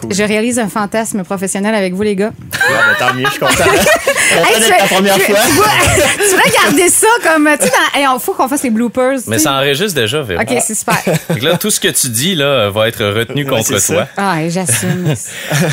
cool. je réalise un fantasme professionnel avec vous, les gars. Ah, ben, tant mieux, je suis content. Hey, d'être la première tu, fois. Tu, tu pourrais garder ça comme. Tu sais, hey, on faut qu'on fasse les bloopers. Mais tu ça enregistre déjà, Véro. OK, c'est super. Fait que là, tout ce que tu dis là va être retenu Ouais, contre toi. Ah, hey, j'assume.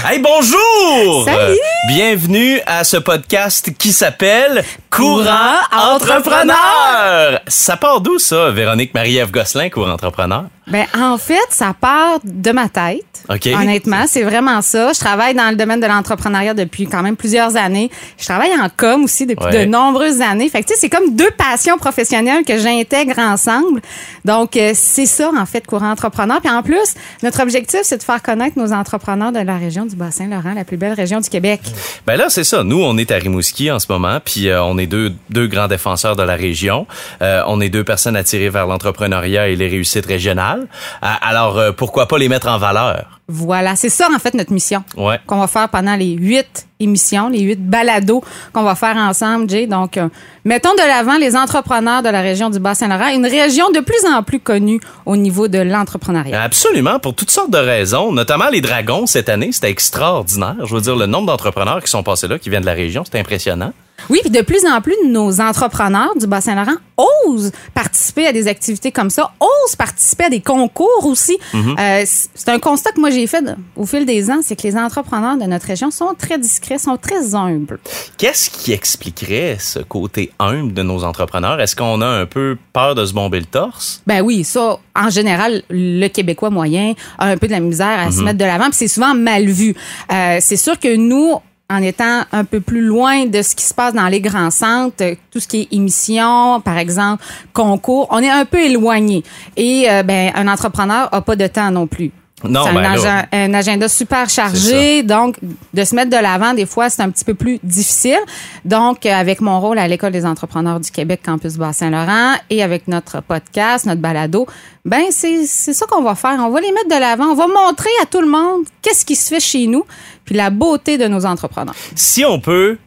Hey, bonjour! Salut! Euh, bienvenue à ce podcast qui s'appelle Courant Courant Entrepreneur! Ça part d'où ça, Véronique Marie-Ève Gosselin, Courant Entrepreneur? Ben, en fait, ça part de ma tête. OK. Honnêtement, c'est vraiment ça. Je travaille dans le domaine de l'entrepreneuriat depuis quand même plusieurs années. Je travaille en com aussi depuis Ouais. de nombreuses années. Fait que, tu sais, c'est comme deux passions professionnelles que j'intègre ensemble. Donc, euh, c'est ça, en fait, courant entrepreneur. Puis en plus, notre objectif, c'est de faire connaître nos entrepreneurs de la région du Bas-Saint-Laurent, la plus belle région du Québec. Ben là, c'est ça. Nous, on est à Rimouski en ce moment, puis euh, on est deux, deux grands défenseurs de la région. Euh, on est deux personnes attirées vers l'entrepreneuriat et les réussites régionales. Euh, alors, euh, pourquoi pas les mettre en valeur? Voilà, c'est ça, en fait, notre mission. Ouais. qu'on va faire pendant les huit émissions, les huit balados qu'on va faire ensemble, Jay. Donc, euh, mettons de l'avant les entrepreneurs de la région du Bas-Saint-Laurent, une région de plus en plus connue au niveau de l'entrepreneuriat. Absolument, pour toutes sortes de raisons, notamment les dragons cette année, c'était extraordinaire. Je veux dire, le nombre d'entrepreneurs qui sont passés là, qui viennent de la région, c'est impressionnant. Oui, puis de plus en plus, nos entrepreneurs du Bas-Saint-Laurent osent participer à des activités comme ça, osent participer à des concours aussi. Euh, c- c'est un constat que moi j'ai fait au fil des ans, c'est que les entrepreneurs de notre région sont très discrets, sont très humbles. Qu'est-ce qui expliquerait ce côté humble de nos entrepreneurs? Est-ce qu'on a un peu peur de se bomber le torse? Ben oui, ça, en général, le Québécois moyen a un peu de la misère à se mettre de l'avant, puis c'est souvent mal vu. Euh, c'est sûr que nous, en étant un peu plus loin de ce qui se passe dans les grands centres, euh, tout ce qui est émissions, par exemple, concours, on est un peu éloigné. Et euh, ben, un entrepreneur a pas de temps non plus. Non, c'est ben un, là- agenda, un agenda super chargé, donc de se mettre de l'avant, des fois, c'est un petit peu plus difficile. Donc, avec mon rôle à l'École des entrepreneurs du Québec, Campus Bas-Saint-Laurent, et avec notre podcast, notre balado, ben c'est ça qu'on va faire. On va les mettre de l'avant. On va montrer à tout le monde qu'est-ce qui se fait chez nous, puis la beauté de nos entrepreneurs. Si on peut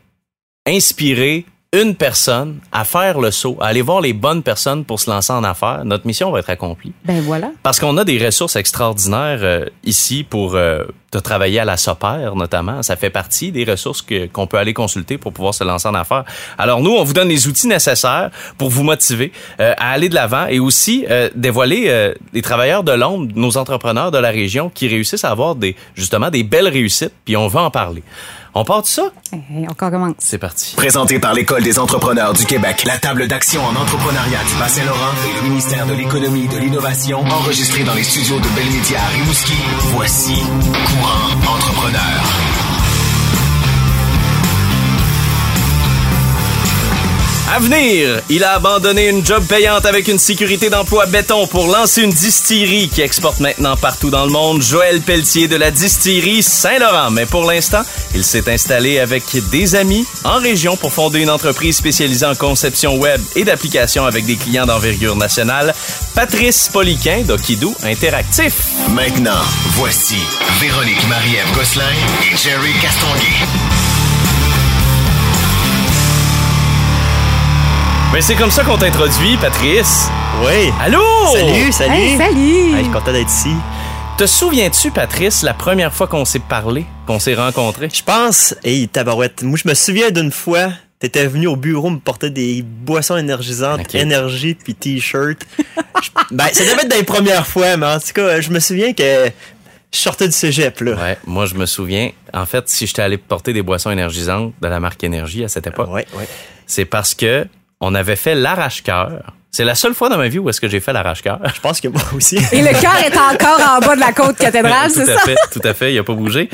inspirer une personne à faire le saut, à aller voir les bonnes personnes pour se lancer en affaires, notre mission va être accomplie. Ben voilà. Parce qu'on a des ressources extraordinaires euh, ici pour euh, de travailler à la SOPER notamment. Ça fait partie des ressources que- qu'on peut aller consulter pour pouvoir se lancer en affaires. Alors nous, on vous donne les outils nécessaires pour vous motiver euh, à aller de l'avant et aussi euh, dévoiler euh, les travailleurs de l'ombre, nos entrepreneurs de la région qui réussissent à avoir des justement des belles réussites. Puis on va en parler. On part de ça? Hey, on commence. C'est parti. Présenté par l'École des entrepreneurs du Québec, la table d'action en entrepreneuriat du Bas-Saint-Laurent et le ministère de l'Économie et de l'Innovation, enregistré dans les studios de Belle à Rimouski, voici Courant Entrepreneur. À venir, il a abandonné une job payante avec une sécurité d'emploi béton pour lancer une distillerie qui exporte maintenant partout dans le monde. Joël Pelletier de la distillerie Saint-Laurent. Mais pour l'instant, il s'est installé avec des amis en région pour fonder une entreprise spécialisée en conception web et d'applications avec des clients d'envergure nationale. Patrice Poliquin d'Okidou Interactif. Maintenant, voici Véronique Marie-Ève Gosselin et Jerry Castonguay. Mais c'est comme ça qu'on t'introduit, Patrice. Oui. Allô? Salut, salut. Hey, salut! Hey, je suis content d'être ici. Te souviens-tu, Patrice, la première fois qu'on s'est parlé, qu'on s'est rencontrés? Je pense, hey, tabarouette, moi je me souviens d'une fois, t'étais venu au bureau me porter des boissons énergisantes, Ok. énergie puis t-shirt. Je- ben, ça devait être les premières fois, mais en tout cas, je me souviens que je sortais du cégep, là. Ouais, moi je me souviens. En fait, si j'étais allé porter des boissons énergisantes de la marque Énergie à cette époque, Ouais, ouais. c'est parce que on avait fait l'arrache-cœur. C'est la seule fois dans ma vie où est-ce que j'ai fait l'arrache-cœur. Je pense que moi aussi. Et le cœur est encore en bas de la côte cathédrale, tout c'est à ça? fait, tout à fait, il a pas bougé.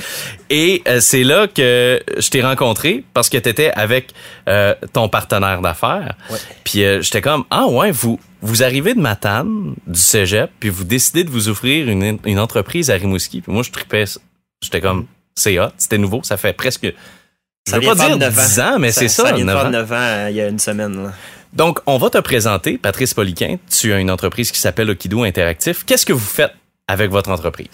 Et euh, c'est là que je t'ai rencontré parce que t'étais avec euh, ton partenaire d'affaires. Ouais. Puis euh, j'étais comme ah ouais, vous vous arrivez de Matane, du Cégep, puis vous décidez de vous offrir une, une entreprise à Rimouski. Puis moi je tripais, j'étais comme c'est hot, c'était nouveau, ça fait presque veux vient pas dire neuf 10 ans, mais c'est ça, Ça vient de 9 faire ans. 9 ans euh, il y a une semaine, là. Donc, on va te présenter, Patrice Poliquin. Tu as une entreprise qui s'appelle Okido Interactif. Qu'est-ce que vous faites avec votre entreprise?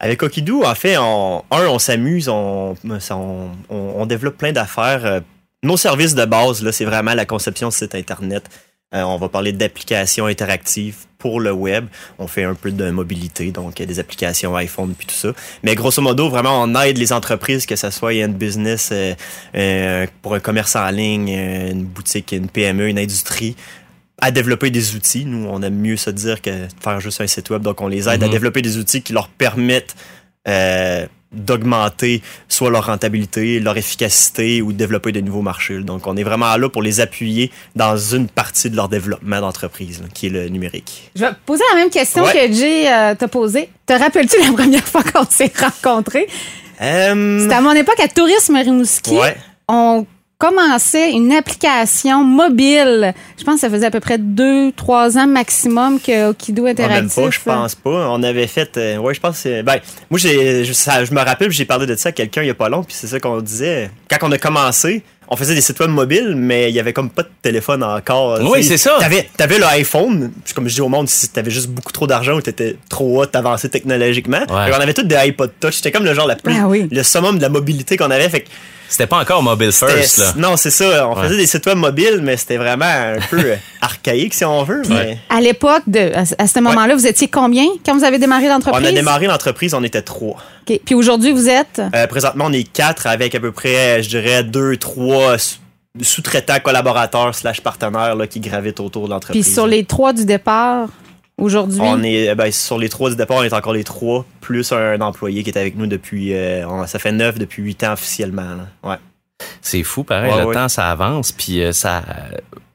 Avec Okidou, en fait, on, un, on s'amuse, on, on, on- on développe plein d'affaires. Euh, Nos services de base, là, c'est vraiment la conception de site Internet, Euh, on va parler d'applications interactives pour le web. On fait un peu de mobilité, donc des applications iPhone puis tout ça. Mais grosso modo, vraiment, on aide les entreprises, que ce soit un business euh, euh, pour un commerce en ligne, une boutique, une PME, une industrie à développer des outils. Nous, on aime mieux se dire que de faire juste un site web. Donc, on les aide à Mhm. développer des outils qui leur permettent euh, d'augmenter soit leur rentabilité, leur efficacité ou de développer de nouveaux marchés. Donc, on est vraiment là pour les appuyer dans une partie de leur développement d'entreprise, qui est le numérique. Je vais poser la même question Ouais. que Jay euh, t'a posée. Te rappelles-tu la première fois qu'on s'est rencontrés? Euh, C'était à mon époque à Tourisme Rimouski. ouais. On commençait une application mobile. Je pense que ça faisait à peu près deux, trois ans maximum que Okido Ah, Interactif. même pas, je pense pas. On avait fait. euh, ouais, je pense que c'est- Ben, moi, j'ai, je, ça- je me rappelle, j'ai parlé de ça à quelqu'un il y a pas long, puis c'est ça qu'on disait. Quand on a commencé, on faisait des sites web mobiles, mais il y avait comme pas de téléphone encore. Oui, c'est ça. T'avais, t'avais le iPhone, puis comme je dis au monde, si t'avais juste beaucoup trop d'argent ou t'étais trop haut, avancé technologiquement. Ouais. Et on avait tous des iPod Touch. C'était comme le genre la plus, Ah oui. le summum de la mobilité qu'on avait. Fait que C'était pas encore mobile first, là. non, c'est ça. On Ouais. faisait des sites web mobiles, mais c'était vraiment un peu archaïque, si on veut. mais- À l'époque, de, à, ce moment-là, vous étiez combien quand vous avez démarré l'entreprise? On a démarré l'entreprise, on était trois. Puis aujourd'hui, vous êtes? Euh, présentement, on est quatre avec à peu près, je dirais, deux, trois sous- sous-traitants, collaborateurs, slash partenaires là, qui gravitent autour de Puis l'entreprise. sur les trois du départ, aujourd'hui? On est euh, ben, sur les trois du départ, on est encore les trois, plus un employé qui est avec nous depuis. euh, on- ça fait neuf depuis huit ans officiellement. là. Ouais. C'est fou, pareil. Ouais, le ouais. temps, ça avance. Puis euh, ça,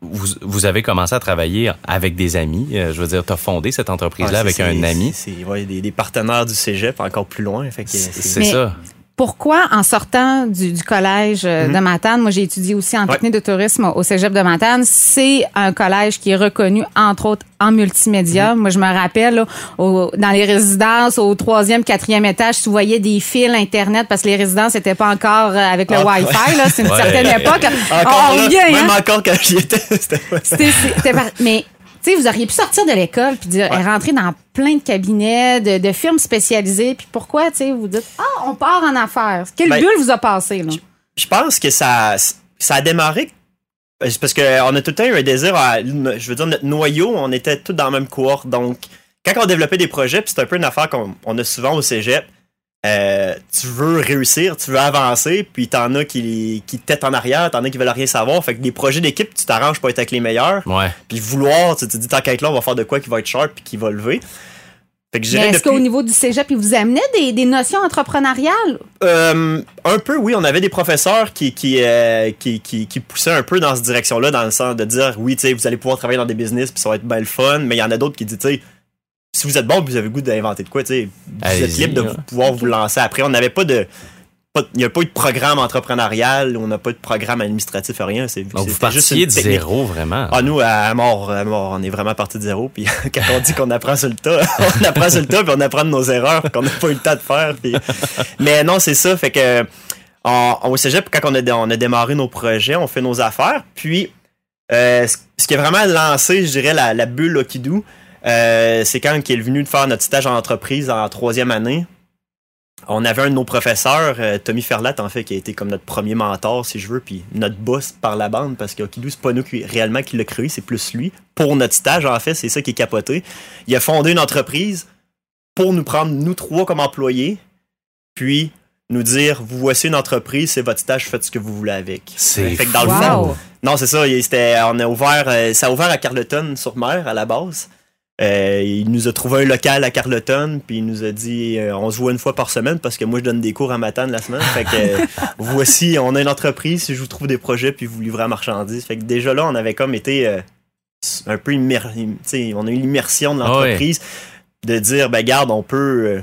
vous, vous avez commencé à travailler avec des amis. Euh, je veux dire, tu as fondé cette entreprise-là Ouais, avec un ami. C'est ouais, des, des partenaires du cégep encore plus loin. C'est ça. Pourquoi, en sortant du, du collège euh, de Matane, moi j'ai étudié aussi en Mhm. Ouais. technique de tourisme au cégep de Matane, c'est un collège qui est reconnu, entre autres, en multimédia. Mhm. Moi, je me rappelle, là, au- dans les résidences, au troisième, quatrième étage, tu voyais des fils Internet parce que les résidences n'étaient pas encore euh, avec le Ah, Wi-Fi. là. C'est une Ouais. certaine époque. Encore On là, même hein? encore quand j'y étais. c'était- mais sais, vous auriez pu sortir de l'école puis dire, Ouais. rentrer dans plein de cabinets, de, de firmes spécialisées. Puis pourquoi, tu sais, vous dites, ah, on part en affaires. Quelle Ben, bulle vous a passé, là? Je pense que ça, ça a démarré parce qu'on a tout le temps eu un désir, à, je veux dire, notre noyau, on était tous dans la même cohorte. Donc, quand on développait des projets, puis c'est un peu une affaire qu'on on a souvent au cégep, euh, tu veux réussir, tu veux avancer, puis t'en as qui, qui têtent en arrière, t'en as qui veulent rien savoir. Fait que des projets d'équipe, tu t'arranges pour être avec les meilleurs. Ouais. Puis vouloir, tu te dis, tant qu'à là, on va faire de quoi qui va être sharp puis qui va lever. Fait que je Mais est-ce qu'au niveau du cégep, ils vous amenaient des, des notions entrepreneuriales? Euh, un peu, oui. On avait des professeurs qui, qui, euh, qui, qui, qui poussaient un peu dans cette direction-là, dans le sens de dire, oui, tu sais, vous allez pouvoir travailler dans des business, puis ça va être bien le fun. Mais il y en a d'autres qui disent, tu sais, si vous êtes bon, vous avez le goût d'inventer de quoi, tu sais, vous êtes libre de vous- pouvoir vous lancer. Après, on n'avait pas de... Il n'y a pas eu de programme entrepreneurial, on n'a pas eu de programme administratif, rien. C'est, Donc, vous partiez de zéro, vraiment. Ah, nous, à mort, à mort, on est vraiment parti de zéro. Puis quand on dit qu'on apprend sur le tas, on apprend sur le tas, puis on apprend de nos erreurs qu'on n'a pas eu le temps de faire. puis- Mais non, c'est ça. Fait que on, au cégep, quand on a, on a démarré nos projets, on fait nos affaires. Puis, euh, ce ce qui a vraiment lancé, je dirais, la, la bulle Okidou, euh, c'est quand il est venu de faire notre stage en entreprise en troisième année. On avait un de nos professeurs, euh, Tommy Ferlat, en fait, qui a été comme notre premier mentor, si je veux, puis notre boss par la bande, parce que Okidou, c'est pas nous qui, réellement qui l'a créé, c'est plus lui. Pour notre stage, en fait, c'est ça qui est capoté. Il a fondé une entreprise pour nous prendre, nous trois, comme employés, puis nous dire, vous voici une entreprise, c'est votre stage, faites ce que vous voulez avec. C'est Fait que dans le fond, non, c'est ça. C'était, on a ouvert, euh, ça a ouvert à Carleton sur mer à la base. Euh, il nous a trouvé un local à Carleton, puis il nous a dit, euh, on se voit une fois par semaine parce que moi je donne des cours à Matane la semaine. Fait que euh, voici, on a une entreprise, si je vous trouve des projets, puis vous livrez à marchandises. Fait que déjà là, on avait comme été euh, un peu sais, on a eu l'immersion de Ah l'entreprise de dire, ben garde, on peut.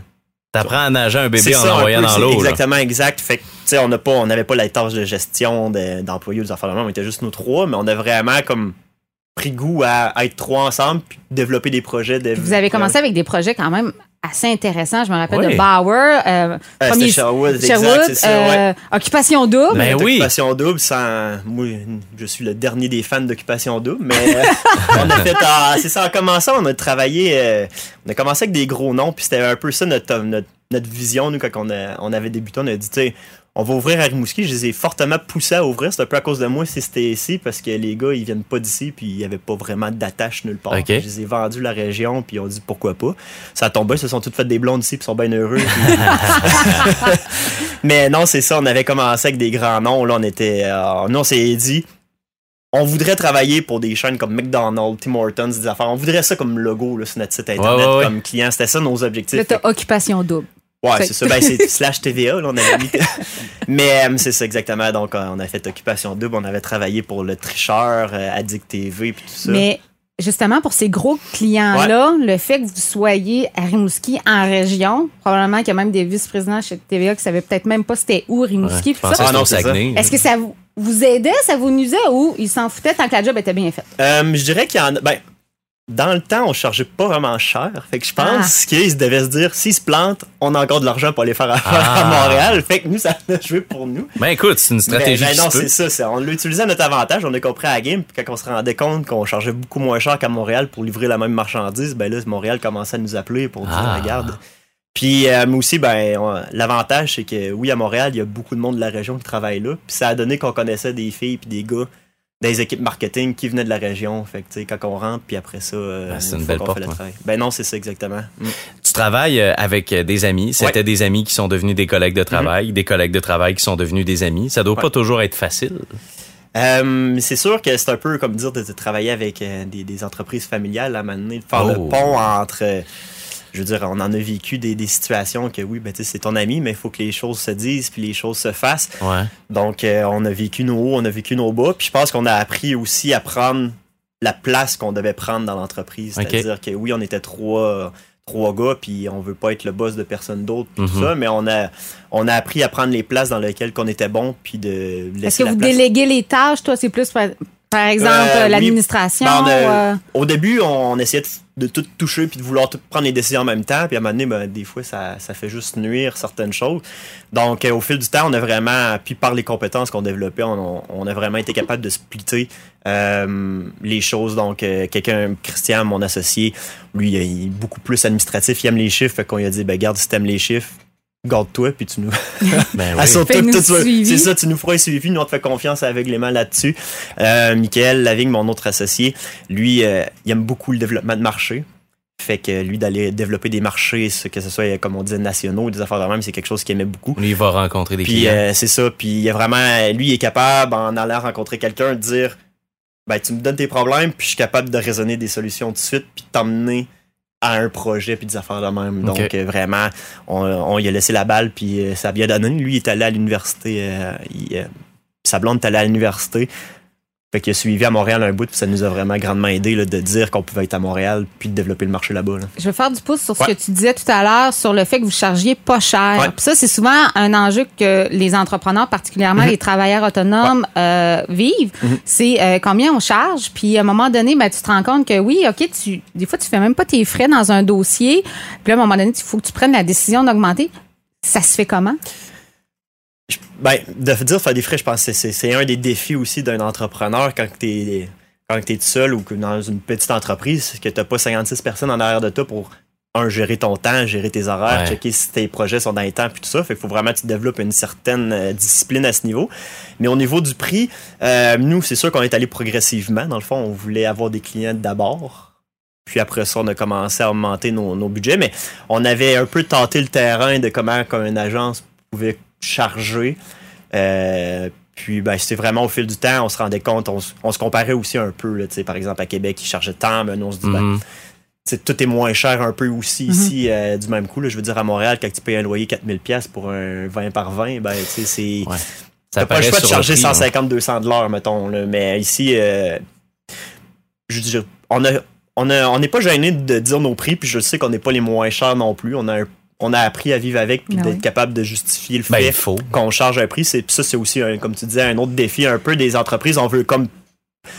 T'apprends à nager un bébé en ça, un envoyant peu, dans l'eau. là. Exactement, exact. Fait que, tu sais, on n'a pas, on n'avait pas la tâche de gestion de- d'employés ou des affaires de même. On était juste nous trois, mais on a vraiment comme pris goût à être trois ensemble puis développer des projets. De, vous avez commencé avec des projets quand même assez intéressants. Je me rappelle Oui. de Bauer, euh, Euh, premier Sherwood, exact, Sherwood, c'est ça, ouais. euh, Occupation Double. Ben oui. Occupation double, sans, moi, je suis le dernier des fans d'Occupation double, mais on a fait, ah, c'est ça, en commençant, on a travaillé, euh, on a commencé avec des gros noms, puis c'était un peu ça notre, notre, notre vision, nous, quand on, a- on avait débuté, on a dit, tu sais, on va ouvrir à Rimouski. Je les ai fortement poussés à ouvrir. C'est un peu à cause de moi si c'était ici, parce que les gars, ils viennent pas d'ici, puis il y avait pas vraiment d'attache nulle part. Je les ai vendus la région, puis on dit pourquoi pas. Ça a tombé, ils se sont toutes fait des blondes ici, puis ils sont bien heureux. puis- Mais non, c'est ça, on avait commencé avec des grands noms. Là, on était. euh, nous, on s'est dit. On voudrait travailler pour des chaînes comme McDonald's, Tim Hortons, des affaires. On voudrait ça comme logo là, sur notre site internet, Ouais, ouais, ouais. comme client. C'était ça nos objectifs. Là, t'as occupation double. Ouais, c'est ça. Ben, c'est slash TVA, là, on avait mis. Mais euh, c'est ça, exactement. Donc, euh, on a fait Occupation Double. On avait travaillé pour le tricheur, euh, Addict TV, puis tout ça. Mais justement, pour ces gros clients-là, le fait que vous soyez à Rimouski en région, probablement qu'il y a même des vice-présidents chez TVA qui savaient peut-être même pas c'était où Ouais, Rimouski. pensais ça. Ah non, ça. Saguenay. Est-ce que ça vous, vous aidait, ça vous nuisait ou ils s'en foutaient tant que la job était bien faite? Euh, je dirais qu'il y en a. Ben, dans le temps, on chargeait pas vraiment cher. Fait que je Ah. pense qu'ils devaient se dire, s'ils se plantent, on a encore de l'argent pour aller faire affaire Ah. à Montréal. Fait que nous, ça a joué pour nous. Ben écoute, c'est une stratégie Ben, ben qui non, c'est ça. c'est- on l'a utilisé à notre avantage. On a compris à la game. Puis quand on se rendait compte qu'on chargeait beaucoup moins cher qu'à Montréal pour livrer la même marchandise, ben là, Montréal commençait à nous appeler pour dire, Ah. regarde. Puis euh, mais aussi, ben, l'avantage, c'est que oui, à Montréal, il y a beaucoup de monde de la région qui travaille là. Puis ça a donné qu'on connaissait des filles puis des gars des équipes marketing qui venaient de la région. Fait que, quand on rentre, puis après ça, euh, c'est une fois belle qu'on porte, fait le travail. Ben non, c'est ça exactement. Mm. Tu travailles euh, avec euh, des amis. C'était Ouais. des amis qui sont devenus des collègues de travail, des collègues de travail qui sont devenus des amis. Ça doit pas toujours être facile. Euh, c'est sûr que c'est un peu comme dire de, de travailler avec euh, des, des entreprises familiales à un moment donné, de faire Oh. le pont entre. Je veux dire, on en a vécu des, des situations que oui, ben, tu sais, c'est ton ami, mais il faut que les choses se disent puis les choses se fassent. Ouais. Donc, euh, on a vécu nos hauts, on a vécu nos bas. Puis je pense qu'on a appris aussi à prendre la place qu'on devait prendre dans l'entreprise. C'est-à-dire que oui, on était trois, trois gars, puis on veut pas être le boss de personne d'autre, puis tout Mhm. ça, mais on a, on a appris à prendre les places dans lesquelles qu'on était bon, puis de laisser Est-ce que la vous place. déléguez les tâches? Toi, c'est plus, par, exemple, Euh, oui. l'administration? Ben, euh, Au début, on essayait de, de tout toucher puis de vouloir tout prendre les décisions en même temps. Puis à un moment donné, ben, des fois, ça, ça fait juste nuire certaines choses. Donc, euh, au fil du temps, on a vraiment, puis par les compétences qu'on développait, on, on a vraiment été capable de splitter euh, les choses. Donc, quelqu'un, Christian, mon associé, lui, il est beaucoup plus administratif. Il aime les chiffres. Fait qu'on lui a dit, ben, garde, si t'aimes les chiffres, garde-toi, puis tu nous, Ben oui. C'est ça, tu nous feras un suivi, nous on te fait confiance aveuglément là-dessus. Euh, Michael Lavigne, mon autre associé, lui, euh, il aime beaucoup le développement de marché. Fait que lui, d'aller développer des marchés, que ce soit, comme on disait, nationaux, des affaires de même, c'est quelque chose qu'il aimait beaucoup. Lui, il va rencontrer des Puis clients. euh, c'est ça, puis il est vraiment, lui, il est capable, en allant rencontrer quelqu'un, de dire, ben tu me donnes tes problèmes, puis je suis capable de raisonner des solutions tout de suite, puis de t'emmener à un projet, puis des affaires de même. Donc euh, vraiment, on, on lui a laissé la balle, puis euh, ça bien donné. Lui, il est allé à l'université, euh, il, euh, sa blonde est allée à l'université. Fait qu'il a suivi à Montréal un bout, puis ça nous a vraiment grandement aidé là, de dire qu'on pouvait être à Montréal, puis de développer le marché là-bas. là. Je vais faire du pouce sur ce Ouais. que tu disais tout à l'heure sur le fait que vous chargiez pas cher. Ouais. Puis ça, c'est souvent un enjeu que les entrepreneurs, particulièrement Mhm. les travailleurs autonomes, euh, vivent. C'est euh, combien on charge? Puis à un moment donné, ben, tu te rends compte que oui, OK, tu, des fois, tu fais même pas tes frais dans un dossier. Puis là, à un moment donné, il faut que tu prennes la décision d'augmenter. Ça se fait comment? Je- Ben, de dire faire des frais, je pense que c'est- un des défis aussi d'un entrepreneur quand t'es quand t'es tout seul ou que dans une petite entreprise, que t'as pas 56 personnes en arrière de toi pour un, gérer ton temps, gérer tes horaires, Ouais. checker si tes projets sont dans les temps, puis tout ça. Fait qu'il faut vraiment que tu développes une certaine euh, discipline à ce niveau. Mais au niveau du prix, euh, nous, c'est sûr qu'on est allé progressivement. Dans le fond, on voulait avoir des clients d'abord. Puis après ça, on a commencé à augmenter nos, nos budgets. Mais on avait un peu tenté le terrain de comment une agence pouvait charger. Euh, puis ben, c'était vraiment au fil du temps, on se rendait compte, on, se- on se comparait aussi un peu. Là, tu sais, par exemple, à Québec, ils chargeaient tant, mais nous, on se dit, ben, Mhm. tout est moins cher un peu aussi Mhm. ici euh, du même coup. Là, je veux dire, à Montréal, quand tu payes un loyer 4000$ pièces pour un 20 par 20, ben, tu sais, c'est. Ouais. T'as pas le choix de charger prix, hein. 150-200 de l'heure, mettons. Là. Mais ici, euh, je veux dire, on a. On a- on n'est pas gêné de dire nos prix, puis je sais qu'on n'est pas les moins chers non plus. On a, un- on a appris à vivre avec, puis Ben d'être oui. capable de justifier le Ben, fait qu'on charge un prix. C'est, puis ça, c'est aussi, un- comme tu disais, un autre défi un peu des entreprises. On veut comme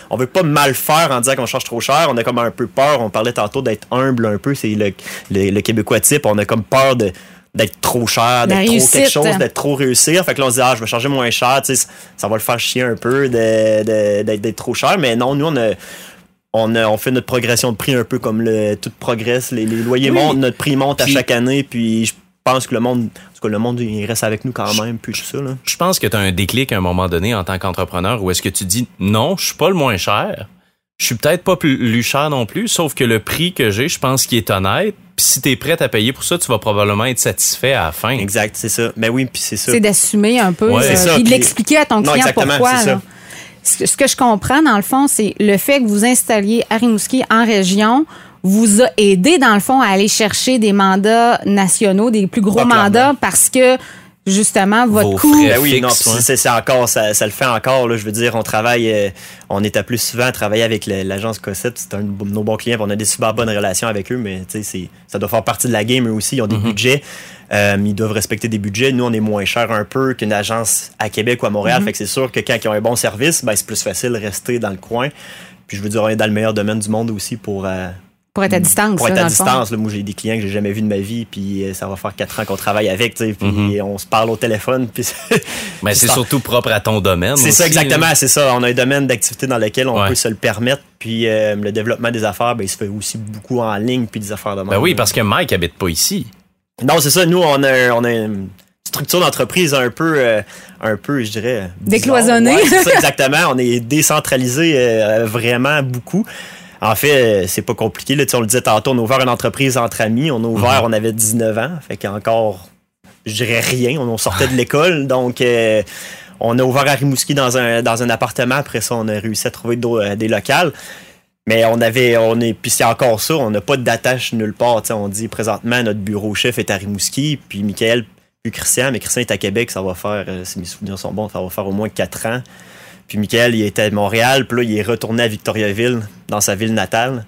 on veut pas mal faire en disant qu'on charge trop cher. On a comme un peu peur. On parlait tantôt d'être humble un peu. C'est le, le, le Québécois type. On a comme peur de d'être trop cher, d'être trop quelque chose, d'être trop réussir. Fait que là, on se dit, ah, je vais charger moins cher. Tu sais, ça va le faire chier un peu de- de- d'être d'être trop cher. Mais non, nous, on a, on, a- on fait notre progression de prix un peu comme le tout progresse. Les, les loyers Oui. montent, notre prix monte à chaque année. Puis je pense que le monde, en tout cas, le monde, il reste avec nous quand même, puis tout ça, là. Je pense que tu as un déclic à un moment donné en tant qu'entrepreneur où est-ce que tu dis non, je suis pas le moins cher. Je suis peut-être pas plus cher non plus, sauf que le prix que j'ai, je pense qu'il est honnête. Puis si tu es prêt à payer pour ça, tu vas probablement être satisfait à la fin. Exact, c'est ça. Ben oui, puis c'est ça. C'est d'assumer un peu, Ouais, euh, puis de l'expliquer à ton Non, client exactement, pourquoi. Ce que- je comprends, dans le fond, c'est le fait que vous installiez à Rimouski en région vous a aidé, dans le fond, à aller chercher des mandats nationaux, des plus gros Ah, clairement. mandats, parce que, justement, votre Vos coût... frais. Ben oui, fixe, non, c'est encore, ça, ça le fait encore. Là, je veux dire, on travaille, euh, on est appelé souvent à travailler avec l'agence Cossette. C'est un de nos bons clients. puis On a des super bonnes relations avec eux, mais tu sais, c'est- ça doit faire partie de la game. Eux aussi, ils ont des budgets. Euh, ils doivent respecter des budgets. Nous, on est moins cher un peu qu'une agence à Québec ou à Montréal. Fait que c'est sûr que quand ils ont un bon service, ben, c'est plus facile de rester dans le coin. Puis je veux dire, on est dans le meilleur domaine du monde aussi pour, euh, Pour être à distance. pour là, être à dans distance, là, moi j'ai des clients que j'ai jamais vus de ma vie, puis euh, ça va faire quatre ans qu'on travaille avec, tu sais, puis Mhm. on se parle au téléphone, puis Mais c'est surtout propre à ton domaine. c'est ça exactement, c'est ça. On a un domaine d'activité dans lequel on Ouais. peut se le permettre, puis euh, le développement des affaires, ben, il se fait aussi beaucoup en ligne, puis des affaires de même. Ben oui, parce que Mike habite pas ici. Non, c'est ça. Nous, on a, on a une structure d'entreprise un peu, euh, un peu, je dirais. Décloisonnée. Ouais, c'est ça, exactement. On est décentralisé euh, vraiment beaucoup. En fait, euh, c'est pas compliqué. Là, Tu sais, on le disait tantôt, on a ouvert une entreprise entre amis. On a ouvert, on avait 19 ans. Fait qu'encore, je dirais rien. On, on sortait de l'école. Donc, euh, on a ouvert à Rimouski dans un, dans un appartement. Après ça, on a réussi à trouver euh, des locales. Mais on avait, on est, puis c'est encore ça, on n'a pas d'attache nulle part. On dit présentement notre bureau chef est à Rimouski, puis Michael, puis Christian, mais Christian est à Québec, ça va faire, euh, si mes souvenirs sont bons, ça va faire au moins quatre ans. Puis Michael, il était à Montréal, puis là, il est retourné à Victoriaville, dans sa ville natale.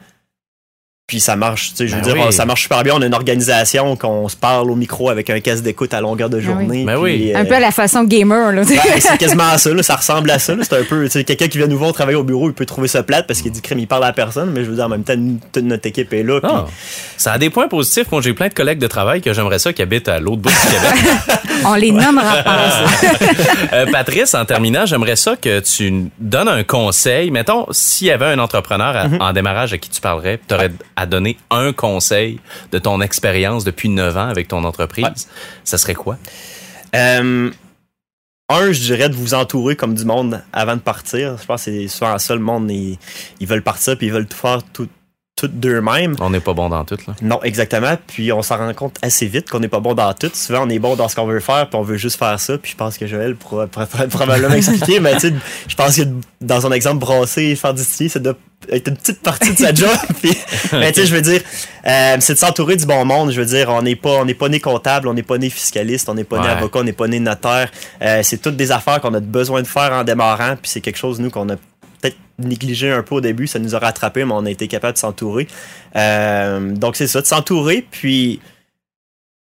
Puis ça marche, tu sais, je veux Ben dire, oui. ça marche super bien. On a une organisation qu'on se parle au micro avec un casque d'écoute à longueur de oui. journée. Ben puis, oui. euh, Un peu à la façon gamer. Là. Ouais, c'est quasiment ça, là, ça ressemble à ça. là. C'est un peu, tu sais, quelqu'un qui vient nous voir travailler au bureau, il peut trouver ça plate parce qu'il dit crème, il parle à personne, mais je veux dire, en même temps, toute notre équipe est là. puis- Ah, ça a des points positifs. Moi, j'ai plein de collègues de travail que j'aimerais ça qui habitent à l'autre bout du Québec. On les nommera pas. Euh, Patrice, en terminant, j'aimerais ça que tu donnes un conseil. Mettons, s'il y avait un entrepreneur à- en démarrage à qui tu parlerais, tu aurais à donner un conseil de ton expérience depuis 9 ans avec ton entreprise, Ouais. ça serait quoi? Euh, un, je dirais de vous entourer comme du monde avant de partir. Je pense que c'est souvent ça, le monde, ils, ils veulent partir puis ils veulent tout faire tout, d'eux-mêmes. On n'est pas bon dans tout, là. Non, exactement. Puis on s'en rend compte assez vite qu'on n'est pas bon dans tout. Souvent, on est bon dans ce qu'on veut faire, puis on veut juste faire ça. Puis je pense que Joël pourra, pourra probablement expliquer. mais tu sais, je pense que dans son exemple, brasser, faire distiller, ça doit être une petite partie de sa job. Puis, mais tu sais, je veux dire, euh, c'est de s'entourer du bon monde. Je veux dire, on n'est pas, on n'est pas né comptable, on n'est pas né fiscaliste, on n'est pas né avocat, on n'est pas né notaire. Euh, c'est toutes des affaires qu'on a besoin de faire en démarrant. Puis c'est quelque chose, nous, qu'on a négligé un peu au début, ça nous a rattrapé, mais on a été capable de s'entourer. Euh, donc c'est ça, de s'entourer, puis,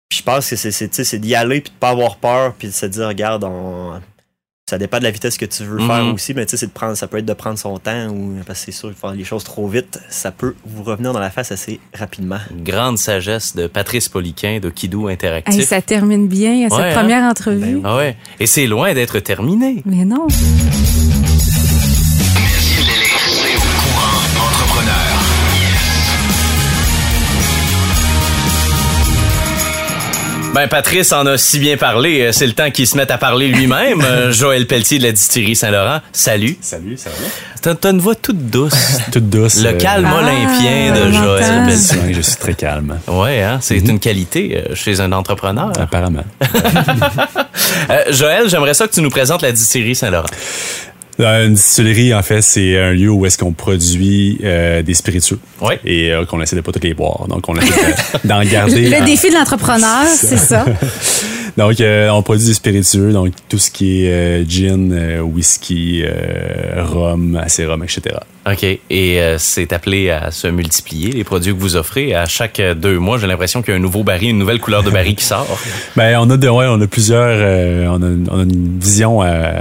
puis je pense que c'est, c'est, tu sais, c'est d'y aller, puis de pas avoir peur, puis de se dire, regarde, on, ça dépend de la vitesse que tu veux Mhm. faire aussi, mais tu sais, c'est de prendre, ça peut être de prendre son temps, ou parce que c'est sûr, faire les choses trop vite, ça peut vous revenir dans la face assez rapidement. Une grande sagesse de Patrice Poliquin de Kidou Interactif. Hey, ça termine bien cette Ouais, hein? première entrevue. Ben ouais. Et c'est loin d'être terminé. Mais non. Ben Patrice en a si bien parlé, euh, c'est le temps qu'il se mette à parler lui-même. Euh, Joël Pelletier de la distillerie Saint-Laurent, salut. Salut, ça va? T'as une voix toute douce. Toute douce. Le euh, calme Ah, olympien de on Joël. Pelletier. je suis très calme, Ouais, hein, c'est une qualité chez un entrepreneur. apparemment. Euh, Joël, j'aimerais ça que tu nous présentes la distillerie Saint-Laurent. Une distillerie, en fait, c'est un lieu où est-ce qu'on produit euh, des spiritueux. Ouais. Et euh, qu'on essaie de pas tous les boire. Donc, on essaie de- d'en garder. Le en- défi de l'entrepreneur, c'est ça. Donc, euh, on produit des spiritueux, donc tout ce qui est euh, gin, euh, whisky, euh, rhum, acérum, etc. OK. Et euh, c'est appelé à se multiplier, les produits que vous offrez. À chaque euh, deux mois, j'ai l'impression qu'il y a un nouveau baril, une nouvelle couleur de baril qui sort. Ben, on a de, ouais, on a plusieurs, euh, on, a, on a une vision euh,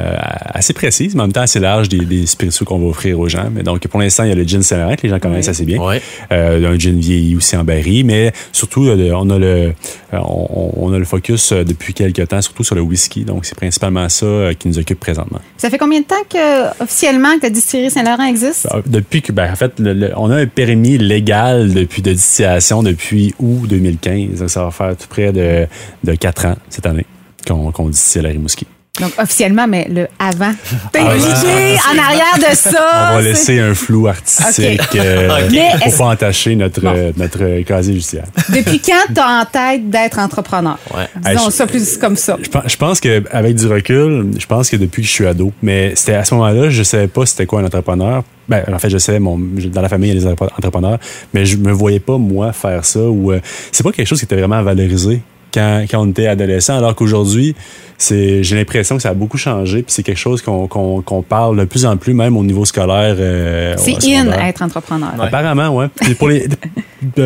assez précise, mais en même temps assez large des, des spiritueux qu'on va offrir aux gens. Mais donc, pour l'instant, il y a le gin Saint-Laurent que les gens connaissent Oui. assez bien. Ouais. Euh, un gin vieilli aussi en baril, mais surtout, euh, on a le, euh, on, on a le focus euh, depuis quelques temps, surtout sur le whisky. Donc, c'est principalement ça euh, qui nous occupe présentement. Ça fait combien de temps que, officiellement, que la distillerie Saint-Laurent existe? Euh, Depuis que, ben, en fait, on a un permis légal depuis de distillation depuis août 2015. Donc, ça va faire tout près de, de 4 ans cette année qu'on qu'on distille à Rimouski. Donc, officiellement, mais le avant. Ah, une ouais. idée en arrière de ça? On va laisser un flou artistique Ok. euh, pour pas entacher notre, Bon. euh, notre casier judiciaire. Depuis quand t'as en tête d'être entrepreneur? Ouais. Disons Ah, je- ça plus comme ça. Je pense, je pense qu'avec du recul, je pense que depuis que je suis ado, mais c'était à ce moment-là, je savais pas c'était quoi un entrepreneur. Ben, en fait, je savais, mon, je- dans la famille, il y a des entre- entrepreneurs, mais je me voyais pas, moi, faire ça. Ou euh, C'est pas quelque chose qui était vraiment valorisé quand, quand on était adolescent, alors qu'aujourd'hui, c'est j'ai l'impression que ça a beaucoup changé, puis c'est quelque chose qu'on qu'on qu'on parle de plus en plus, même au niveau scolaire. euh, C'est in être entrepreneur. Apparemment, ouais. Puis pour les, il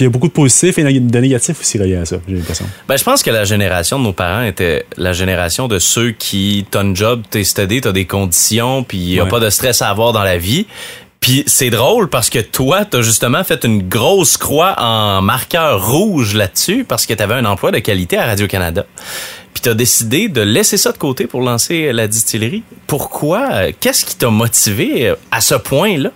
y a beaucoup de positifs et de négatifs aussi reliés à ça, j'ai l'impression. Ben, je pense que la génération de nos parents était la génération de ceux qui, t'as une job, t'es study, t'as des conditions, puis y a Ouais. pas de stress à avoir dans la vie. Puis c'est drôle parce que toi, t'as justement fait une grosse croix en marqueur rouge là-dessus parce que t'avais un emploi de qualité à Radio-Canada. Puis t'as décidé de laisser ça de côté pour lancer la distillerie. Pourquoi? Qu'est-ce qui t'a motivé à ce point-là?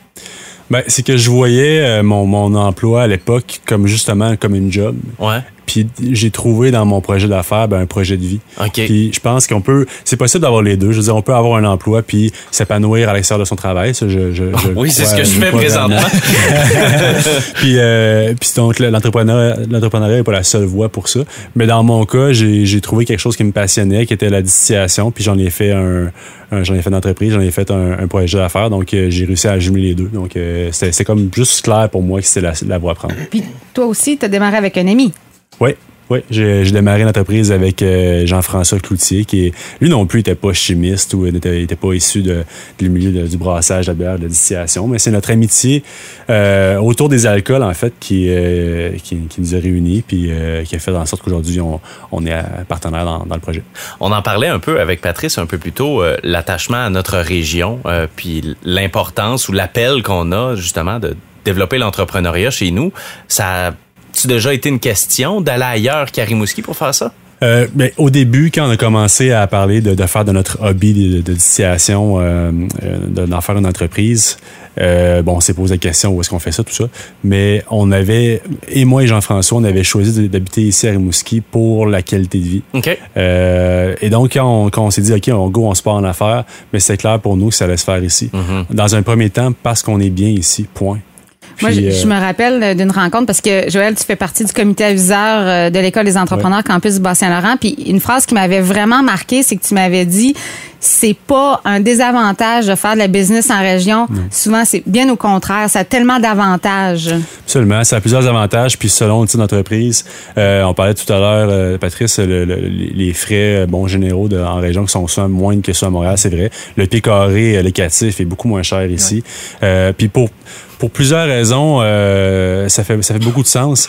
Ben, c'est que je voyais euh, mon, mon emploi à l'époque comme justement comme une job. Ouais. Puis j'ai trouvé dans mon projet d'affaires ben, un projet de vie. OK. Puis je pense qu'on peut, c'est possible d'avoir les deux. Je veux dire, on peut avoir un emploi puis s'épanouir à l'extérieur de son travail. Ça, je, je, je oui, c'est ce que je fais présentement. puis, euh, puis donc le- l'entrepreneuriat, l'entrepreneuriat n'est pas la seule voie pour ça. Mais dans mon cas, j'ai, j'ai trouvé quelque chose qui me passionnait, qui était la distillation. Puis j'en ai fait un, un- j'en ai fait une entreprise, j'en ai fait un, un projet d'affaires. Donc euh, j'ai réussi à jumeler les deux. Donc euh, c'était, c'est comme juste clair pour moi que c'était la, la voie à prendre. Puis toi aussi, t'as démarré avec un ami. Oui. Oui, j'ai démarré l'entreprise avec euh, Jean-François Cloutier, qui lui non plus n'était pas chimiste ou n'était était pas issu de, du milieu de- du brassage, de la de la distillation, mais c'est notre amitié euh, autour des alcools, en fait, qui, euh, qui, nous a réunis, puis euh, qui a fait en sorte qu'aujourd'hui, on, on est euh, partenaire dans, dans le projet. On en parlait un peu avec Patrice un peu plus tôt, euh, l'attachement à notre région, euh, puis l'importance ou l'appel qu'on a justement de développer l'entrepreneuriat chez nous. Ça a-tu déjà été une question d'aller ailleurs qu'à Rimouski pour faire ça? Euh, ben, au début, quand on a commencé à parler de, de faire de notre hobby de, de distillation, euh, euh, de- d'en faire une entreprise, bon, on s'est posé la question où est-ce qu'on fait ça, tout ça. Mais on avait, et moi et Jean-François, on avait choisi d'habiter ici à Rimouski pour la qualité de vie. OK. Euh, et donc, quand on, quand on s'est dit, OK, on go, on se part en affaires, mais c'est clair pour nous que ça allait se faire ici. Dans un premier temps, parce qu'on est bien ici, point. Moi, je, je euh, me rappelle d'une rencontre parce que Joël, tu fais partie du comité aviseur euh, de l'école des entrepreneurs campus du Bas-Saint-Laurent. Puis une phrase qui m'avait vraiment marqué, c'est que tu m'avais dit c'est pas un désavantage de faire de la business en région. Souvent, c'est bien au contraire. Ça a tellement d'avantages. Absolument, ça a plusieurs avantages. Puis selon le type d'entreprise, euh, on parlait tout à l'heure, euh, Patrice, le- le- les frais euh, bon généraux de- en région qui sont souvent moindres que ceux à Montréal, c'est vrai. Le pied carré locatif est beaucoup moins cher ici. Euh, puis pour pour plusieurs raisons, euh, ça fait ça fait beaucoup de sens.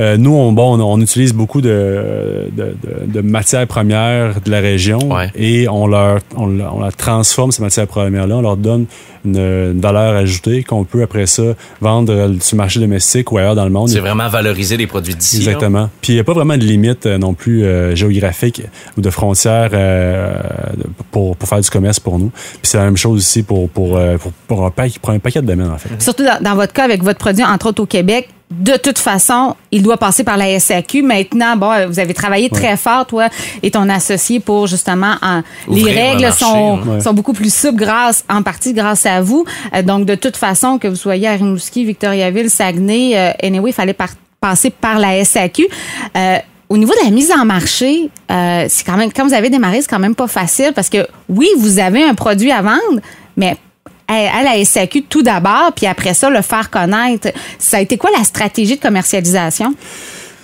Euh, nous, on, bon, on, on utilise beaucoup de, de, de, de matières premières de la région Ouais. et on leur on, la- on la transforme ces matières premières-là, on leur donne une, une valeur ajoutée qu'on peut après ça vendre euh, sur le marché domestique ou ailleurs dans le monde. C'est vraiment valoriser les produits d'ici. là. Exactement. Puis il n'y a pas vraiment de limite euh, non plus euh, géographique ou de frontières euh, pour, pour faire du commerce pour nous. Puis c'est la même chose aussi pour, pour, pour, pour un, paquet, pour un paquet de domaines, en fait. Surtout dans, dans votre cas, avec votre produit, entre autres au Québec, de toute façon, il doit passer par la SAQ. Maintenant, bon, euh, vous avez travaillé très fort, toi et ton associé, pour justement, en- les règles marché, sont, ouais. sont beaucoup plus souples grâce, en partie grâce à vous. Euh, donc, de toute façon, que vous soyez à Rimouski, Victoriaville, Saguenay, euh, anyway, il fallait par- passer par la SAQ. Euh, au niveau de la mise en marché, euh, c'est quand même, quand vous avez démarré, c'est quand même pas facile parce que oui, vous avez un produit à vendre, mais à la SAQ tout d'abord, puis après ça, le faire connaître. Ça a été quoi la stratégie de commercialisation?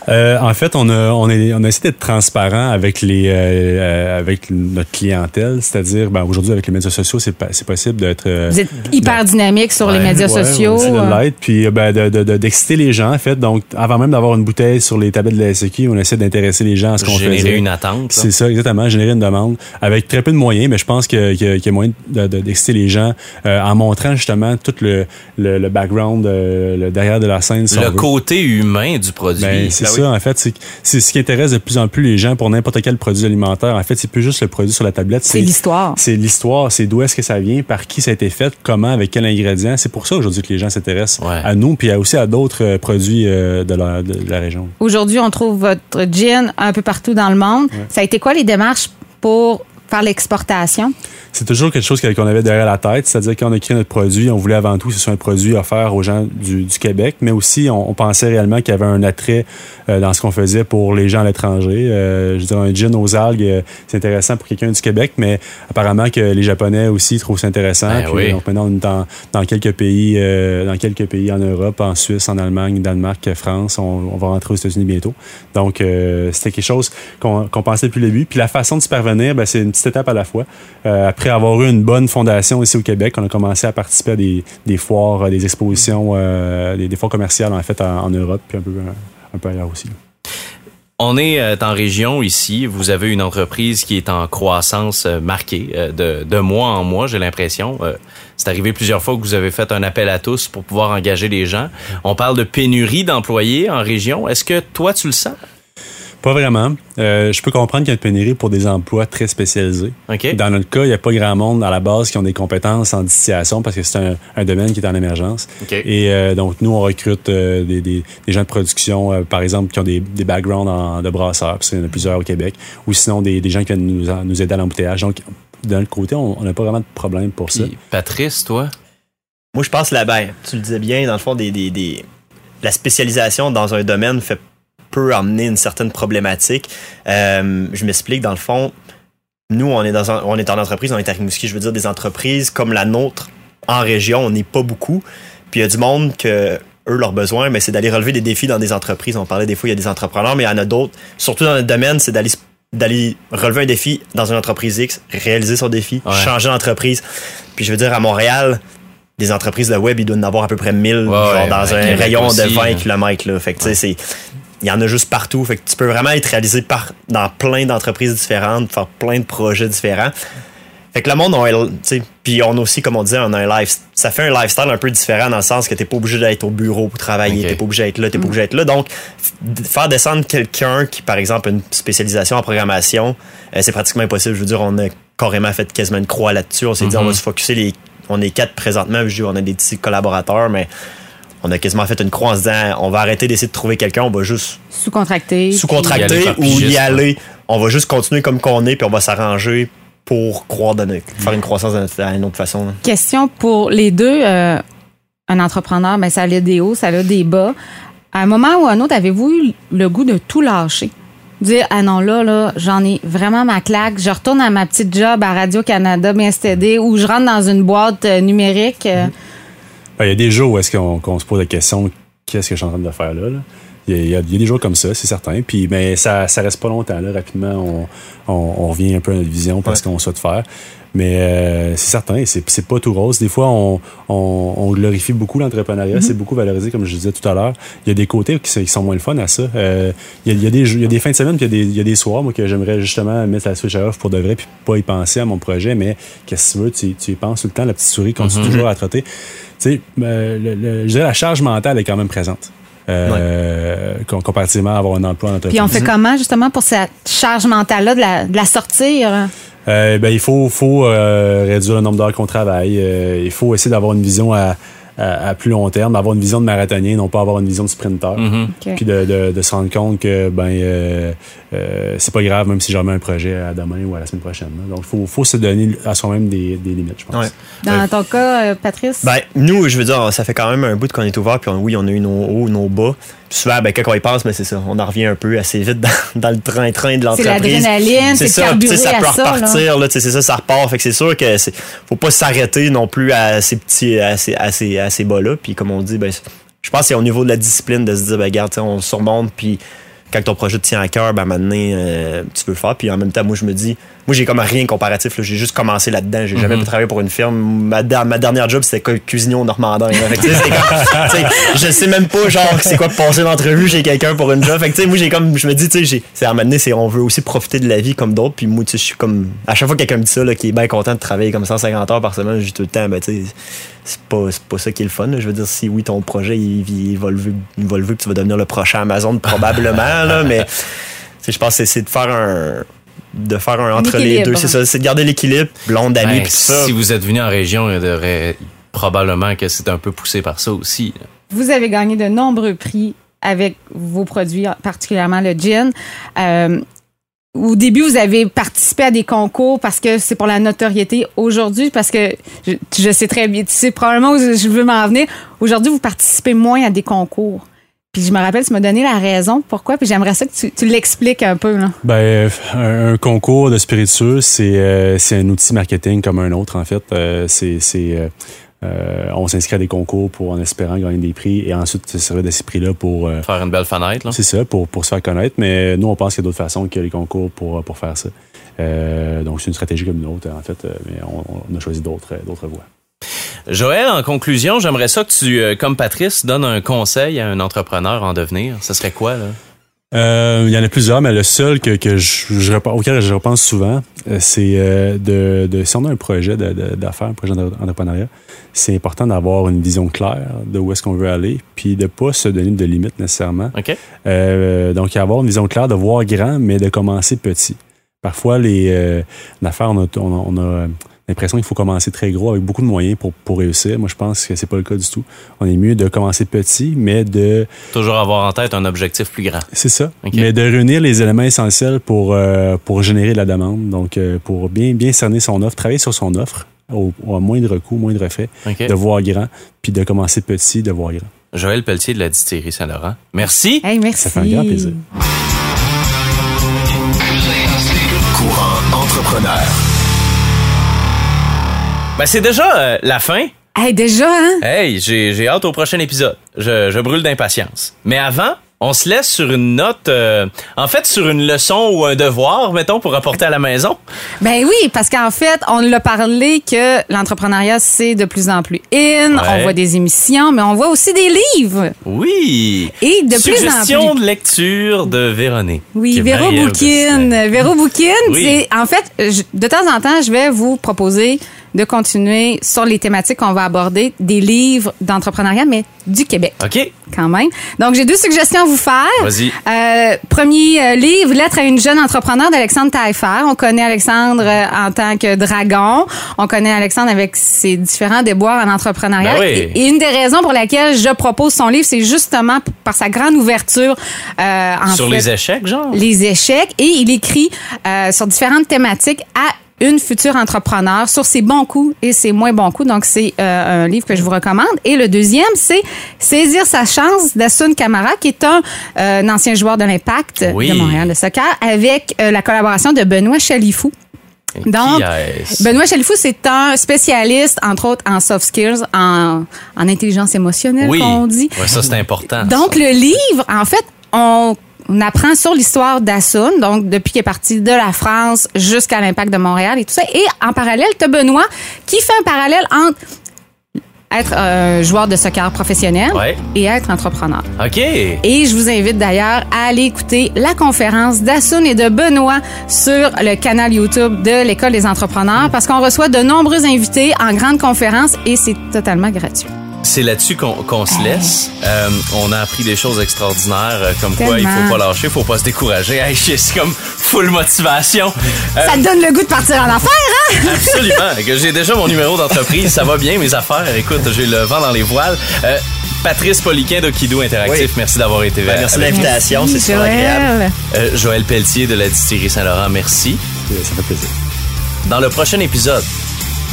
Euh, en fait, on a, on, est, on a essayé d'être transparent avec, les, euh, euh, avec notre clientèle, c'est-à-dire, ben, aujourd'hui, avec les médias sociaux, c'est, pas- c'est possible d'être... euh, Vous êtes hyper dynamique sur les médias Ouais, sociaux. on essaie de euh, l'être, puis euh, ben, de, de- de- d'exciter les gens, en fait. Donc, avant même d'avoir une bouteille sur les tablettes de la SQ, on essaie d'intéresser les gens à ce qu'on Générer faisait. une attente. C'est ça, exactement. Générer une demande avec très peu de moyens, mais je pense que- que- qu'il y a moyen de- de- d'exciter les gens euh, en montrant justement tout le, le, le background euh, le derrière de la scène. si Le veut. côté humain du produit. Ben, c'est ça, en fait. C'est ce qui intéresse de plus en plus les gens pour n'importe quel produit alimentaire. En fait, c'est plus juste le produit sur la tablette. C'est l'histoire. C'est l'histoire. C'est d'où est-ce que ça vient, par qui ça a été fait, comment, avec quel ingrédient. C'est pour ça aujourd'hui que les gens s'intéressent à nous, puis aussi à d'autres euh, produits euh, de la, de la région. Aujourd'hui, on trouve votre gin un peu partout dans le monde. Ça a été quoi les démarches pour faire l'exportation? c'est toujours quelque chose qu'on avait derrière la tête. C'est-à-dire qu'on a créé notre produit, on voulait avant tout que ce soit un produit offert aux gens du, Québec, mais aussi on, pensait réellement qu'il y avait un attrait euh, dans ce qu'on faisait pour les gens à l'étranger. Euh, je veux dire, un gin aux algues, euh, c'est intéressant pour quelqu'un du Québec, mais apparemment que les Japonais aussi trouvent ça intéressant. Ben oui. Donc maintenant, on est dans, dans quelques pays, dans quelques pays en Europe, en Suisse, en Allemagne, Danemark, France. On, va rentrer aux États-Unis bientôt. Donc c'était quelque chose qu'on pensait depuis le début. Puis la façon de se parvenir, ben, c'est une petite étape à la fois. après après avoir eu une bonne fondation ici au Québec, on a commencé à participer à des, foires, euh, des expositions, euh, des, foires commerciales en fait en, Europe puis un peu, un peu ailleurs aussi. On est euh, en région ici. Vous avez une entreprise qui est en croissance marquée de, de mois en mois, j'ai l'impression. C'est arrivé plusieurs fois que vous avez fait un appel à tous pour pouvoir engager les gens. On parle de pénurie d'employés en région. Est-ce que toi, tu le sens? Pas vraiment. Euh, je peux comprendre qu'il y a une pénurie pour des emplois très spécialisés. Dans notre cas, il n'y a pas grand monde à la base qui ont des compétences en distillation parce que c'est un, domaine qui est en émergence. Et euh, donc, nous, on recrute euh, des, des, gens de production, par exemple, qui ont des, des backgrounds de brasseurs, parce qu'il y en a plusieurs au Québec, ou sinon des, gens qui viennent nous, nous aider à l'embouteillage. Donc, d'un autre côté, on n'a pas vraiment de problème pour ça. Patrice, toi? Moi, je pense là ben, tu le disais bien, dans le fond, des, des, la spécialisation dans un domaine fait peut amener une certaine problématique. Euh, je m'explique, dans le fond, nous, on est, dans on est en entreprise, on est à Rimouski, je veux dire, des entreprises comme la nôtre en région, on n'est pas beaucoup. Puis il y a du monde que eux, leur besoin, mais c'est d'aller relever des défis dans des entreprises. On parlait des fois, il y a des entrepreneurs, mais il y en a d'autres. Surtout dans notre domaine, c'est d'aller d'aller relever un défi dans une entreprise X, réaliser son défi, changer d'entreprise. Puis je veux dire, à Montréal, des entreprises de web, ils doivent en avoir à peu près 1000 genre dans un rayon de 20 km. Là. Fait que, tu sais, il y en a juste partout. Fait que tu peux vraiment être réalisé par, dans plein d'entreprises différentes, faire plein de projets différents. Fait que le monde, on, puis on a aussi, comme on disait, on a un life, ça fait un lifestyle un peu différent dans le sens que t'es pas obligé d'être au bureau pour travailler, tu t'es pas obligé d'être là, t'es pas obligé d'être là. Donc, faire descendre quelqu'un qui, par exemple, a une spécialisation en programmation, euh, c'est pratiquement impossible. Je veux dire, on a carrément fait quasiment une croix là-dessus. On s'est dit, on va mm-hmm. se focuser les, on est quatre présentement, je dis, on a des petits collaborateurs, mais on a quasiment fait une croix en se disant on va arrêter d'essayer de trouver quelqu'un, on va juste sous-contracter. Sous-contracter ou y aller. On va juste continuer comme qu'on est, puis on va s'arranger pour croire donner, faire une croissance d'une autre façon. Question pour les deux. Euh, un entrepreneur, mais ben, ça a des hauts, ça a des bas. À un moment ou à un autre, avez-vous eu le goût de tout lâcher? Dire, ah non, là, là, j'en ai vraiment ma claque. Je retourne à ma petite job à Radio-Canada, bien stédé, ou je rentre dans une boîte euh, numérique. Euh, ben, il y a des jours où est-ce qu'on se pose la question qu'est-ce que je suis en train de faire là? Il, y a, des jours comme ça, c'est certain. Puis, mais ça, ça reste pas longtemps. Là. Rapidement, on, on, revient un peu à notre vision parce qu'on souhaite faire. Mais euh, c'est certain, c'est, c'est pas tout rose. Des fois, on, on, glorifie beaucoup l'entrepreneuriat, mm-hmm. c'est beaucoup valorisé, comme je disais tout à l'heure. Il y a des côtés qui, sont moins le fun à ça. Euh, il, y a, des, il y a des fins de semaine, puis il y a des, il y a des soirs, moi, que j'aimerais justement mettre la switch off pour de vrai, puis pas y penser à mon projet. Mais qu'est-ce que tu veux, tu, tu y penses tout le temps. La petite souris continue mm-hmm. toujours à trotter. Tu sais, euh, le, je dirais la charge mentale est quand même présente. Euh, comparativement à avoir un emploi en entreprise. Puis on fait comment justement pour cette charge mentale-là de la, de la sortir? Euh, ben, il faut, faut euh, réduire le nombre d'heures qu'on travaille. Euh, il faut essayer d'avoir une vision à, à, plus long terme, avoir une vision de marathonien, non pas avoir une vision de sprinter. Mm-hmm. Puis de, de, de, se rendre compte que ben euh, euh, c'est pas grave même si j'en mets un projet à demain ou à la semaine prochaine. Donc il faut, faut se donner à soi-même des, des limites, je pense. Dans ton cas, Patrice? Ben, nous, je veux dire, ça fait quand même un bout qu'on est ouvert, puis oui, on a eu nos hauts, nos bas souvent, ben, quand on y pense, mais c'est ça. On en revient un peu assez vite dans, le train-train de l'entreprise. C'est l'adrénaline, c'est ça. ça peut repartir, là. c'est ça, ça repart. Fait que c'est sûr que c'est, faut pas s'arrêter non plus à ces petits, à ces, à ces, à ces bas-là. Puis comme on dit, ben, je pense que c'est au niveau de la discipline de se dire, ben, regarde, on surmonte, puis quand ton projet te tient à cœur, ben, maintenant, euh, tu peux le faire. Puis en même temps, moi, je me dis, moi, j'ai comme rien comparatif. là. J'ai juste commencé là-dedans. J'ai Mhm. jamais travaillé pour une firme. Ma, dernière job, c'était cuisinier au Normandin. Fait que, comme- je sais même pas, genre, c'est quoi passer une entrevue chez quelqu'un pour une job. Fait que, moi, j'ai comme, je me dis, tu sais, c'est à un moment donné, c'est, on veut aussi profiter de la vie comme d'autres. Puis moi, tu sais, je suis comme, à chaque fois que quelqu'un me dit ça, là, qui est bien content de travailler comme 150 heures par semaine, je dis tout le temps, ben, tu sais, c'est pas, c'est pas ça qui est le fun. là. Je veux dire, si oui, ton projet, il, il va lever, il va lever que tu vas devenir le prochain Amazon, probablement, là, mais, je pense que c'est de faire un, de faire un entre les deux. C'est ça, c'est de garder l'équilibre, blonde, amis, Ben, puis ça. si vous êtes venu en région, il y aurait probablement que c'est un peu poussé par ça aussi. Vous avez gagné de nombreux prix avec vos produits, particulièrement le gin. Euh, au début, vous avez participé à des concours parce que c'est pour la notoriété. Aujourd'hui, parce que je, je sais très bien, tu sais probablement où je veux m'en venir. Aujourd'hui, vous participez moins à des concours. Puis je me rappelle, tu m'as donné la raison pourquoi, puis j'aimerais ça que tu, tu l'expliques un peu. Là. Ben, un, un concours de spiritueux, c'est euh, c'est un outil marketing comme un autre, en fait. Euh, c'est c'est, euh, euh, on s'inscrit à des concours pour en espérant gagner des prix et ensuite se servir de ces prix-là pour euh, Faire une belle fenêtre. Là. c'est ça pour pour se faire connaître. Mais nous, on pense qu'il y a d'autres façons que les concours pour pour faire ça. Euh, donc c'est une stratégie comme une autre, en fait. euh, Mais on, on a choisi d'autres d'autres voies. Joël, en conclusion, j'aimerais ça que tu, euh, comme Patrice, donnes un conseil à un entrepreneur en devenir. Ce serait quoi, là? Euh, il y en a plusieurs, mais le seul que, que je, auquel je repense souvent, euh, c'est de, de si on a un projet d'affaires, un projet d'entrepreneuriat, c'est important d'avoir une vision claire de où est-ce qu'on veut aller, puis de pas se donner de limites nécessairement. OK? Euh, donc, avoir une vision claire, de voir grand, mais de commencer petit. Parfois, les euh, l'affaire, on a, on a- on a l'impression qu'il faut commencer très gros avec beaucoup de moyens pour, pour réussir. Moi, je pense que c'est pas le cas du tout. On est mieux de commencer petit, mais de Toujours avoir en tête un objectif plus grand. c'est ça. Mais de réunir les éléments essentiels pour, euh, pour générer de la demande. Donc, euh, pour bien, bien cerner son offre, travailler sur son offre au, au moindre coût, moindre fait, OK? de voir grand, puis de commencer petit, de voir grand. Joël Pelletier de la distillerie Saint-Laurent. Merci. Hey, merci. Ça fait un grand plaisir. Courant entrepreneur. Ben, c'est déjà euh, la fin. Hey, déjà, hein? Hey, j'ai j'ai hâte au prochain épisode. Je, je brûle d'impatience. Mais avant, on se laisse sur une note, euh, en fait, sur une leçon ou un devoir, mettons, pour apporter à la maison. Ben oui, parce qu'en fait, on l'a parlé que l'entrepreneuriat, c'est de plus en plus in. On voit des émissions, mais on voit aussi des livres. Oui. Et de plus en plus. de lecture de Véronique. Oui, Véro. Destin. Véro Bouquin, Oui. c'est en fait, je- de temps en temps, je vais vous proposer de continuer sur les thématiques qu'on va aborder des livres d'entrepreneuriat, mais du Québec OK. quand même. Donc, j'ai deux suggestions à vous faire. Vas-y. Euh, premier euh, livre, Lettre à une jeune entrepreneur d'Alexandre Taillefer. On connaît Alexandre euh, en tant que dragon. On connaît Alexandre avec ses différents déboires en entrepreneuriat. Ben oui. et, et une des raisons pour laquelle je propose son livre, c'est justement par sa grande ouverture euh, en Sur fait, les échecs, genre? les échecs et il écrit euh, sur différentes thématiques à une future entrepreneur sur ses bons coups et ses moins bons coups. Donc, c'est euh, un livre que je vous recommande. Et le deuxième, c'est Saisir sa chance d'Assun Camara, qui est un, euh, un ancien joueur de l'Impact Oui. de Montréal de soccer, avec euh, la collaboration de Benoît Chalifou. Donc? Benoît Chalifou, c'est un spécialiste, entre autres, en soft skills, en, en intelligence émotionnelle, oui. qu'on dit. Ouais, ça, c'est important. Donc, ça. le livre, en fait, on, on apprend sur l'histoire d'Assun, donc depuis qu'il est parti de la France jusqu'à l'Impact de Montréal et tout ça. Et en parallèle, tu as Benoît qui fait un parallèle entre être euh, joueur de soccer professionnel Ouais. et être entrepreneur. OK. Et je vous invite d'ailleurs à aller écouter la conférence d'Assun et de Benoît sur le canal YouTube de l'École des entrepreneurs parce qu'on reçoit de nombreux invités en grande conférence et c'est totalement gratuit. C'est là-dessus qu'on qu'on se laisse. Euh, on a appris des choses extraordinaires, euh, comme quoi il faut pas lâcher, faut pas se décourager. Hey, c'est comme full motivation. Euh, Ça te donne le goût de partir en affaires, hein? Absolument. Que J'ai déjà mon numéro d'entreprise, ça va bien mes affaires. Écoute, j'ai le vent dans les voiles. Euh, Patrice Poliquin d'Okido Interactif, Oui. merci d'avoir été Ben, merci de avec nous. l'invitation, c'est super agréable. Joël. Euh, Joël Pelletier de la distillerie Saint-Laurent, merci. Euh, Ça fait plaisir. Dans le prochain épisode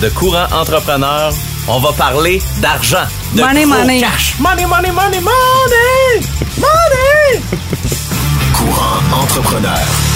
de Courant Entrepreneur, on va parler d'argent. De Money, money. cash. Money, money, money, money! Money! Courant entrepreneur.